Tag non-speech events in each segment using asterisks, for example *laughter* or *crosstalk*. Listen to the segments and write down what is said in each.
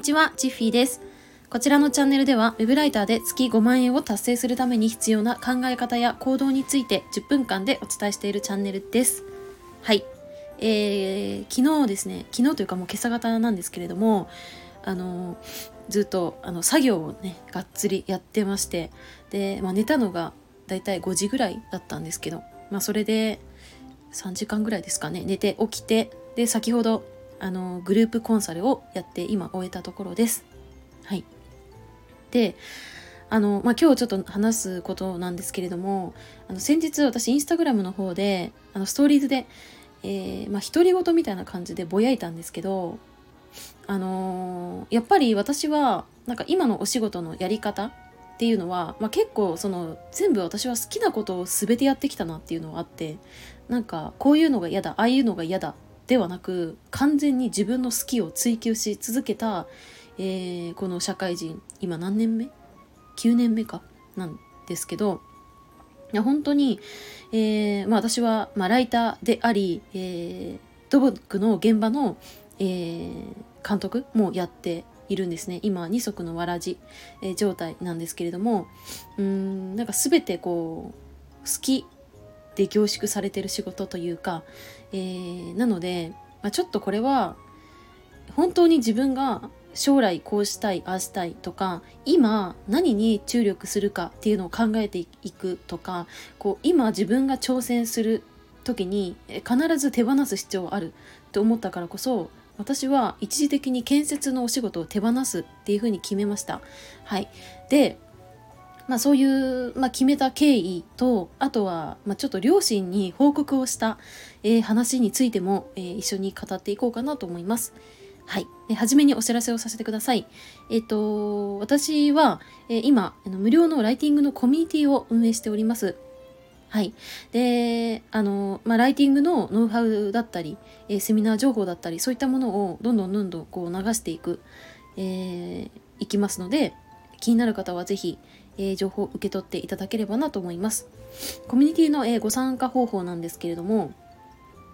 にちは、チッフィーです。こちらのチャンネルでは、ウェブライターで月5万円を達成するために必要な考え方や行動について10分間でお伝えしているチャンネルです。はい。えー、昨日ですね、昨日というかもう今朝方なんですけれども、あの、ずっとあの作業をね、がっつりやってまして、で、まあ、寝たのがだいたい5時ぐらいだったんですけど、まあ、それで3時間ぐらいですかね、寝て起きて、で、先ほどあのグループコンサルをやって今終えたところです。はい。で、あの、まあ、今日ちょっと話すことなんですけれども、あの先日私インスタグラムの方で、あのストーリーズで、えー、まあ、独り言みたいな感じでぼやいたんですけど、あのー、やっぱり私は、なんか今のお仕事のやり方っていうのは、まあ、結構その全部私は好きなことを全てやってきたなっていうのがあってなんかこういうのが嫌だああいうのが嫌だではなく完全に自分の好きを追求し続けた、えー、この社会人今何年目 ?9 年目か？なんですけどいや本当に、えーまあ、私は、まあ、ライターであり、えー、土木の現場の、えー、監督もやっているんですね今二足のわらじ、えー、状態なんですけれどもうんなんか全てこう好きで凝縮されてる仕事というか、えー、なので、まあ、ちょっとこれは本当に自分が将来こうしたいああしたいとか今何に注力するかっていうのを考えていくとかこう今自分が挑戦する時に必ず手放す必要あると思ったからこそ私は一時的に建設のお仕事を手放すっていうふうに決めました。はい、でまあ、そういう、まあ、決めた経緯とあとは、まあ、ちょっと両親に報告をした、えー、話についても、えー、一緒に語っていこうかなと思います。はい。で、初めにお知らせをさせてください。えっ、ー、と、私は、えー、今、無料のライティングのコミュニティを運営しております。はい。で、あの、まあ、ライティングのノウハウだったり、えー、セミナー情報だったり、そういったものをどんどんどんどんこう流していく、えー、いきますので、気になる方はぜひ、え、情報を受け取っていただければなと思います。コミュニティの、え、ご参加方法なんですけれども、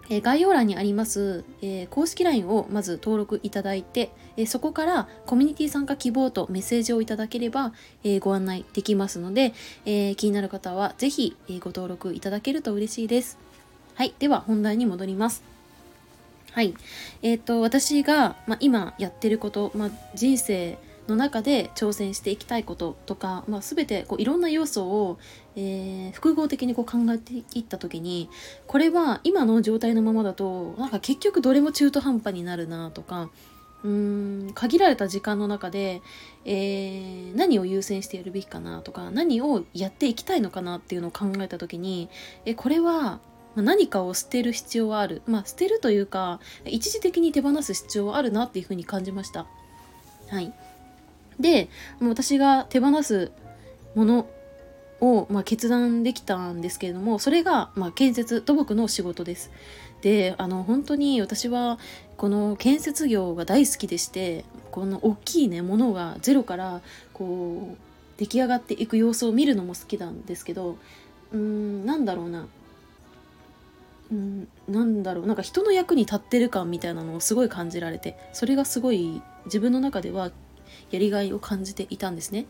え、概要欄にあります、え、公式 LINE をまず登録いただいて、え、そこからコミュニティ参加希望とメッセージをいただければ、えご案内できますので、え気になる方はぜひ、えご登録いただけると嬉しいです。はい、では本題に戻ります。はい。えっ、と、私が、ま、今やってること、まあ、人生の中で挑戦していきたいこととか、まあ、全てこういろんな要素を、えー、複合的にこう考えていった時にこれは今の状態のままだとなんか結局どれも中途半端になるなとかうーん限られた時間の中で、えー、何を優先してやるべきかなとか何をやっていきたいのかなっていうのを考えた時にえこれは何かを捨てる必要はある。まあ捨てるというか一時的に手放す必要はあるなっていうふうに感じました。はい。で私が手放すものを、まあ、決断できたんですけれどもそれが、まあ、建設土木の仕事です。であの本当に私はこの建設業が大好きでしてこの大きいねものがゼロからこう出来上がっていく様子を見るのも好きなんですけどうんなんだろうなうんなんだろうなんか人の役に立ってる感みたいなのをすごい感じられてそれがすごい自分の中ではやりがいを感じていたんですね。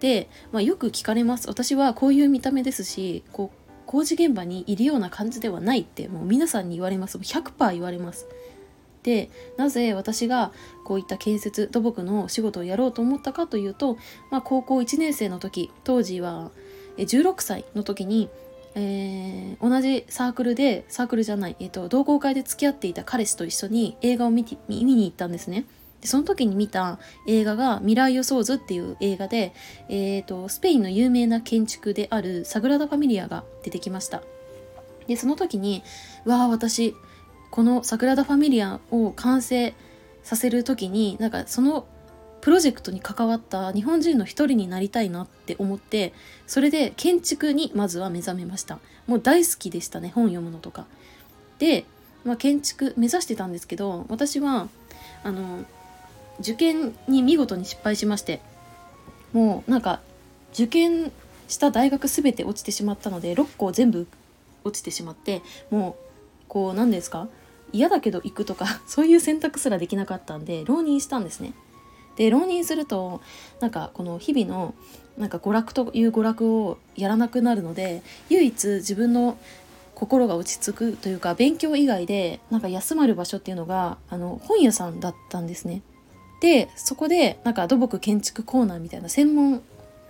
で、まあ、よく聞かれます。私はこういう見た目ですし、こう工事現場にいるような感じではないってもう皆さんに言われます。100%言われます。でなぜ私がこういった建設土木の仕事をやろうと思ったかというと、まあ、高校1年生の時当時は16歳の時に、えー、同じサークルでサークルじゃない、えーと、同好会で付き合っていた彼氏と一緒に映画を見見に行ったんですね。でその時に見た映画が「未来予想図」っていう映画で、えーと、スペインの有名な建築であるサグラダ・ファミリアが出てきました。でその時にわあ私このサグラダ・ファミリアを完成させる時になんかそのプロジェクトに関わった日本人の一人になりたいなって思ってそれで建築にまずは目覚めました。もう大好きでしたね本読むのとか。で、まあ、建築目指してたんですけど私はあの受験に見事に失敗しましてもうなんか受験した大学全て落ちてしまったので6校全部落ちてしまってもうこう何ですか嫌だけど行くとか *laughs* そういう選択すらできなかったんで浪人したんですねで浪人するとなんかこの日々のなんか娯楽という娯楽をやらなくなるので唯一自分の心が落ち着くというか勉強以外でなんか休まる場所っていうのがあの本屋さんだったんですね。でそこでなんか土木建築コーナーみたいな専門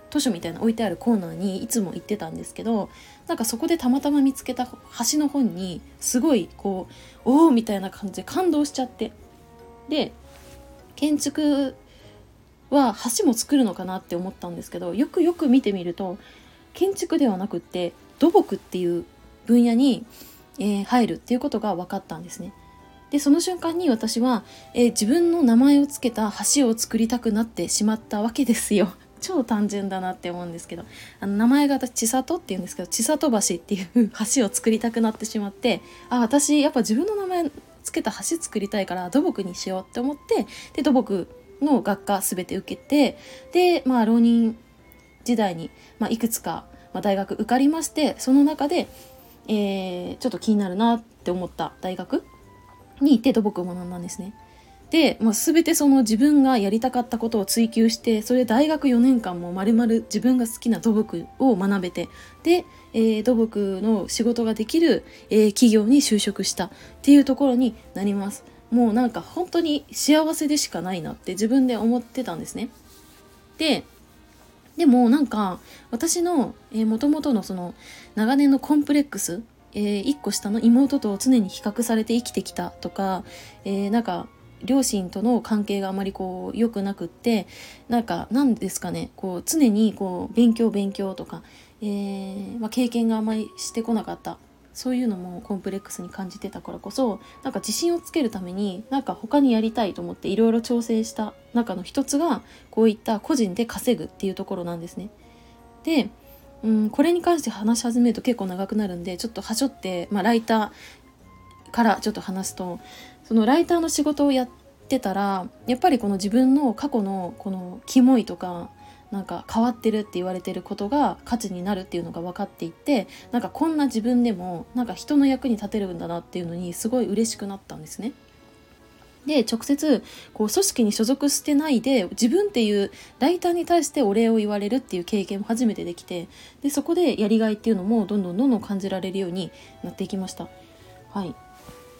図書みたいな置いてあるコーナーにいつも行ってたんですけどなんかそこでたまたま見つけた橋の本にすごいこうおおみたいな感じで感動しちゃってで建築は橋も作るのかなって思ったんですけどよくよく見てみると建築ではなくって土木っていう分野に、えー、入るっていうことが分かったんですね。でその瞬間に私は、えー、自分の名前を付けた橋を作りたくなってしまったわけですよ。*laughs* 超単純だなって思うんですけどあの名前が私千里っていうんですけど千里橋っていう橋を作りたくなってしまってあ私やっぱ自分の名前つけた橋作りたいから土木にしようって思ってで土木の学科全て受けてでまあ浪人時代に、まあ、いくつか、まあ、大学受かりましてその中で、えー、ちょっと気になるなって思った大学に行って土木を学んだんですね。で、まあ、全てその自分がやりたかったことを追求してそれで大学4年間もまるまる自分が好きな土木を学べてで、えー、土木の仕事ができる、えー、企業に就職したっていうところになります。もうなんか本当に幸せでしかないなって自分で思ってたんですね。ででもなんか私のもともとのその長年のコンプレックス、えー、1個下の妹と常に比較されて生きてきたとか、えー、なんか両親との関係があまりこう良くなくってなんか何ですかねこう常にこう勉強勉強とか、えーまあ、経験があまりしてこなかったそういうのもコンプレックスに感じてたからこそなんか自信をつけるためになんか他にやりたいと思っていろいろ挑戦した中の一つがこういった個人で稼ぐっていうところなんですね。で、うん、これに関して話し始めると結構長くなるんでちょっとはしょって、まあ、ライターからちょっと話すとそのライターの仕事をやってたらやっぱりこの自分の過去のこのキモいとかなんか変わってるって言われてることが価値になるっていうのが分かっていってなんかこんな自分でもなんか人の役に立てるんだなっていうのにすごい嬉しくなったんですね。で直接こう組織に所属してないで自分っていうライターに対してお礼を言われるっていう経験も初めてできてでそこでやりがいっていうのもどんどんどんどん感じられるようになっていきました。はい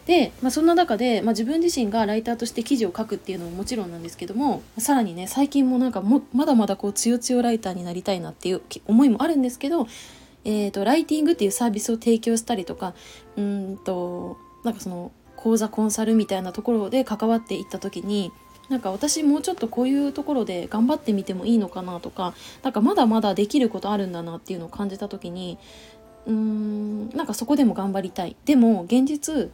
で、まあ、そんな中で、まあ、自分自身がライターとして記事を書くっていうのももちろんなんですけどもさらにね最近もなんかもまだまだこうつよつよライターになりたいなっていう思いもあるんですけど、えーと、ライティングっていうサービスを提供したりとかうんとなんかその講座コンサルみたいなところで関わっていった時になんか私もうちょっとこういうところで頑張ってみてもいいのかなとかなんかまだまだできることあるんだなっていうのを感じた時にうーんなんかそこでも頑張りたい。でも現実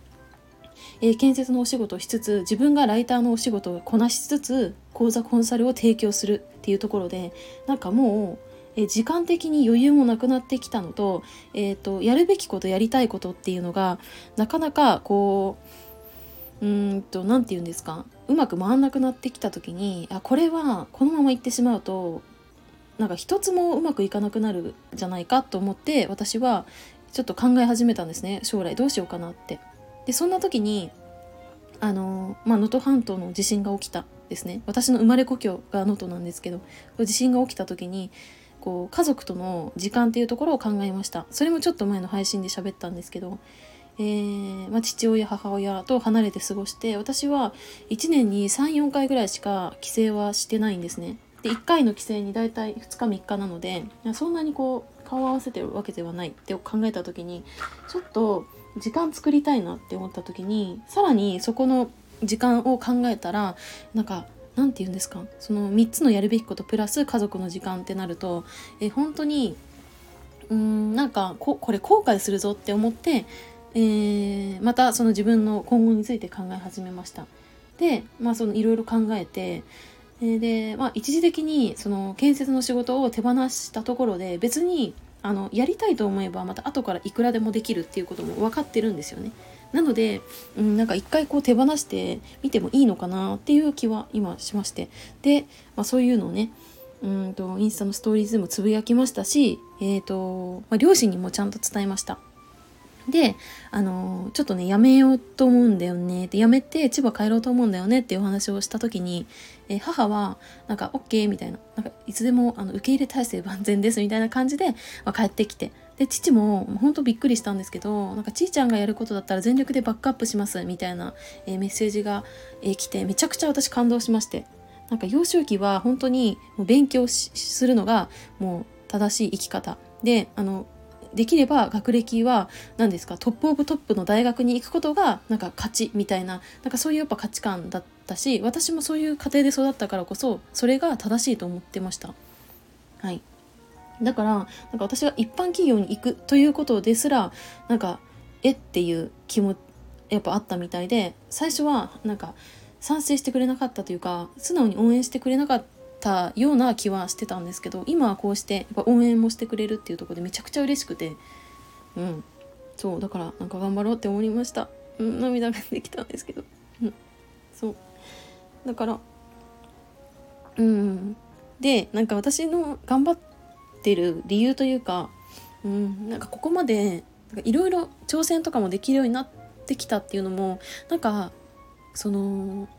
え、建設のお仕事をしつつ自分がライターのお仕事をこなしつつ講座コンサルを提供するっていうところでなんかもうえ時間的に余裕もなくなってきたのと,、えーと、やるべきことやりたいことっていうのがなかなかこううんと何て言うんですかうまく回んなくなってきた時にあこれはこのままいってしまうとなんか一つもうまくいかなくなるじゃないかと思って私はちょっと考え始めたんですね将来どうしようかなって。でそんな時にあのまあ能登半島の地震が起きたですね私の生まれ故郷が能登なんですけど地震が起きた時にこう家族との時間っていうところを考えました。それもちょっと前の配信で喋ったんですけど、えー、まあ、父親母親と離れて過ごして私は1年に34回ぐらいしか帰省はしてないんですね。で1回の帰省に大体2日3日なのでそんなにこう顔を合わせてるわけではないって考えた時にちょっと時間作りたいなって思った時にさらにそこの時間を考えたらなんか何て言うんですか？その3つのやるべきことプラス家族の時間ってなるとえ本当にうんなんかここれ後悔するぞって思って、えー、またその自分の今後について考え始めました。でまあそのいろいろ考えてで、まあ、一時的にその建設の仕事を手放したところで別にあのやりたいと思えばまた後からいくらでもできるっていうことも分かってるんですよね。なので、うん、なんか一回こう手放してみてもいいのかなっていう気は今しましてで、まあ、そういうのをねうんとインスタのストーリーズもつぶやきましたし、えーとまあ、両親にもちゃんと伝えました。で、あのちょっとね、やめようと思うんだよね。で、やめて千葉帰ろうと思うんだよねっていうお話をした時に、え母は、なんか、OK みたいな、なんか、いつでもあの受け入れ体制万全ですみたいな感じで、まあ、帰ってきて。で、父も、本当びっくりしたんですけど、なんか、ちいちゃんがやることだったら全力でバックアップしますみたいな、えー、メッセージが、えー、来て、めちゃくちゃ私感動しまして。なんか、幼少期は本当にもう勉強するのが、もう正しい生き方。で、あの、できれば学歴は何ですか？トップオブトップの大学に行くことがなんか勝ちみたいななんかそういうやっぱ価値観だったし私もそういう家庭で育ったからこそそれが正しいと思ってました。はいだからなんか私が一般企業に行くということですらなんかえっていう気もやっぱあったみたいで最初はなんか賛成してくれなかったというか素直に応援してくれなかったたような気はしてたんですけど今はこうしてやっぱ応援もしてくれるっていうとこでめちゃくちゃ嬉しくてうん。そうだからなんか頑張ろうって思いました、うん、涙が出てきたんですけど、うん、そう。だからうん。でなんか私の頑張ってる理由というか、うん、なんかここまでいろいろ挑戦とかもできるようになってきたっていうのもなんかその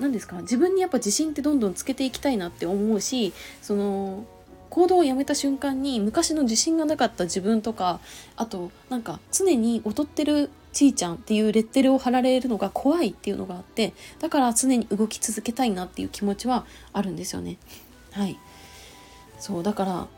何ですか？自分にやっぱ自信ってどんどんつけていきたいなって思うしその行動をやめた瞬間に昔の自信がなかった自分とかあとなんか常に劣ってるちーちゃんっていうレッテルを貼られるのが怖いっていうのがあってだから常に動き続けたいなっていう気持ちはあるんですよね。はいそうだから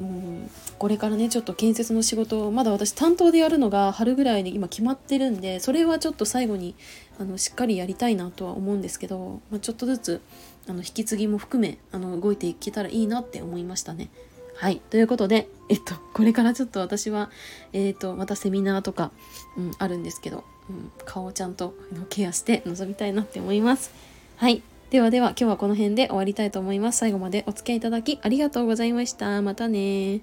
うんこれからねちょっと建設の仕事をまだ私担当でやるのが春ぐらいに今決まってるんでそれはちょっと最後にあのしっかりやりたいなとは思うんですけど、まあ、ちょっとずつあの引き継ぎも含めあの動いていけたらいいなって思いましたね。はい。ということで、えっと、これからちょっと私は、えっ、と、またセミナーとか、うん、あるんですけど、うん、顔をちゃんとケアして臨みたいなって思います。はい。ではでは今日はこの辺で終わりたいと思います。最後までお付き合いいただきありがとうございました。またね